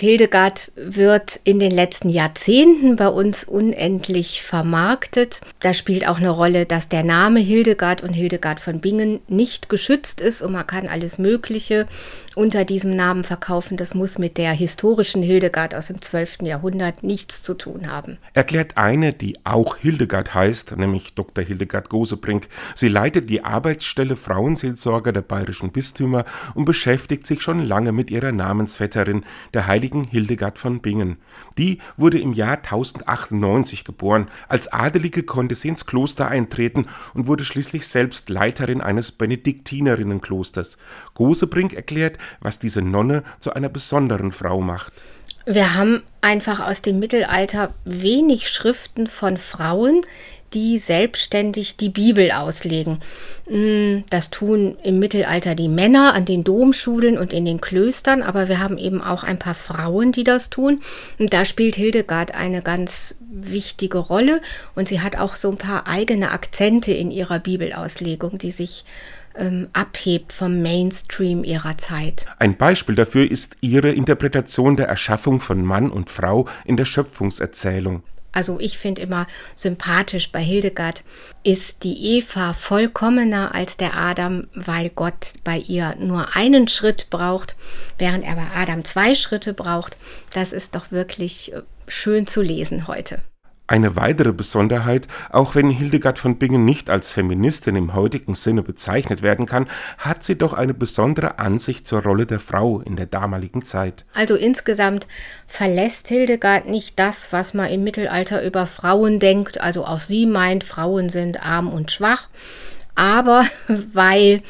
Hildegard wird in den letzten Jahrzehnten bei uns unendlich vermarktet. Da spielt auch eine Rolle, dass der Name Hildegard und Hildegard von Bingen nicht geschützt ist und man kann alles Mögliche unter diesem Namen verkaufen. Das muss mit der historischen Hildegard aus dem 12. Jahrhundert nichts zu tun haben. Erklärt eine, die auch Hildegard heißt, nämlich Dr. Hildegard Gosebrink. Sie leitet die Arbeitsstelle Frauenseelsorger der bayerischen Bistümer und beschäftigt sich schon lange mit ihrer Namensvetterin, der heiligen heiligen Hildegard von Bingen. Die wurde im Jahr 1098 geboren. Als Adelige konnte sie ins Kloster eintreten und wurde schließlich selbst Leiterin eines Benediktinerinnenklosters. Gosebrink erklärt, was diese Nonne zu einer besonderen Frau macht. Wir haben einfach aus dem Mittelalter wenig Schriften von Frauen, die selbstständig die Bibel auslegen. Mm, das tun im Mittelalter die Männer an den Domschulen und in den Klöstern, aber wir haben eben auch ein paar Frauen, die das tun. Und da spielt Hildegard eine ganz wichtige Rolle und sie hat auch so ein paar eigene Akzente in ihrer Bibelauslegung, die sich ähm, abhebt vom Mainstream ihrer Zeit. Ein Beispiel dafür ist ihre Interpretation der Erschaffung von Mann und Frau in der Schöpfungserzählung also ich finde immer sympathisch bei Hildegard, ist die Eva vollkommener als der Adam, weil Gott bei ihr nur einen Schritt braucht, während er bei Adam zwei Schritte braucht. Das ist doch wirklich äh, schön zu lesen heute. Eine weitere Besonderheit, auch wenn Hildegard von Bingen nicht als Feministin im heutigen Sinne bezeichnet werden kann, hat sie doch eine besondere Ansicht zur Rolle der Frau in der damaligen Zeit. Also insgesamt verlässt Hildegard nicht das, was man im Mittelalter über Frauen denkt, also auch sie meint, Frauen sind arm und schwach, aber weil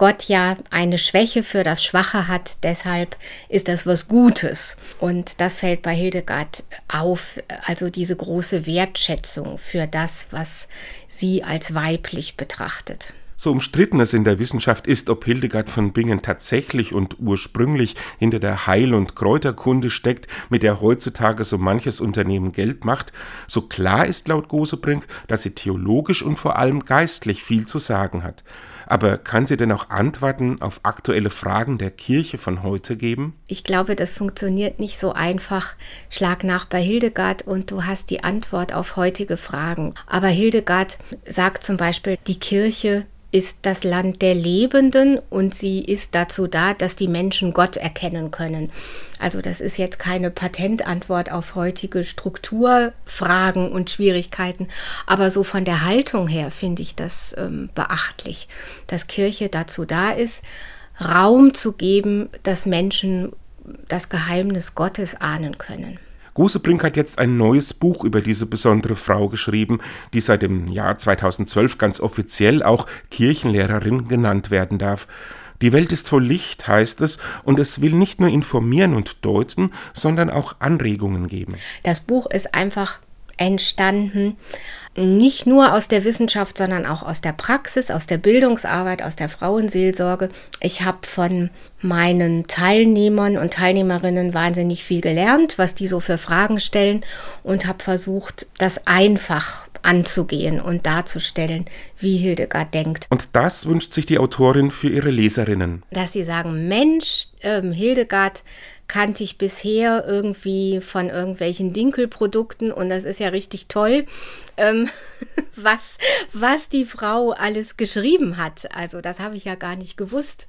Gott ja eine Schwäche für das Schwache hat, deshalb ist das was Gutes. Und das fällt bei Hildegard auf, also diese große Wertschätzung für das, was sie als weiblich betrachtet. So umstritten es in der Wissenschaft ist, ob Hildegard von Bingen tatsächlich und ursprünglich hinter der Heil- und Kräuterkunde steckt, mit der heutzutage so manches Unternehmen Geld macht, so klar ist laut Gosebrink, dass sie theologisch und vor allem geistlich viel zu sagen hat. Aber kann sie denn auch Antworten auf aktuelle Fragen der Kirche von heute geben? Ich glaube, das funktioniert nicht so einfach. Schlag nach bei Hildegard und du hast die Antwort auf heutige Fragen. Aber Hildegard sagt zum Beispiel, die Kirche ist das Land der Lebenden und sie ist dazu da, dass die Menschen Gott erkennen können. Also das ist jetzt keine Patentantwort auf heutige Strukturfragen und Schwierigkeiten, aber so von der Haltung her finde ich das ähm, beachtlich, dass Kirche dazu da ist, Raum zu geben, dass Menschen das Geheimnis Gottes ahnen können. Gusebrink hat jetzt ein neues Buch über diese besondere Frau geschrieben, die seit dem Jahr 2012 ganz offiziell auch Kirchenlehrerin genannt werden darf. Die Welt ist voll Licht, heißt es, und es will nicht nur informieren und deuten, sondern auch Anregungen geben. Das Buch ist einfach entstanden nicht nur aus der Wissenschaft, sondern auch aus der Praxis, aus der Bildungsarbeit, aus der Frauenseelsorge. Ich habe von meinen Teilnehmern und Teilnehmerinnen wahnsinnig viel gelernt, was die so für Fragen stellen und habe versucht, das einfach anzugehen und darzustellen, wie Hildegard denkt. Und das wünscht sich die Autorin für ihre Leserinnen. Dass sie sagen, Mensch, ähm, Hildegard kannte ich bisher irgendwie von irgendwelchen Dinkelprodukten und das ist ja richtig toll, ähm, was, was die Frau alles geschrieben hat. Also das habe ich ja gar nicht gewusst.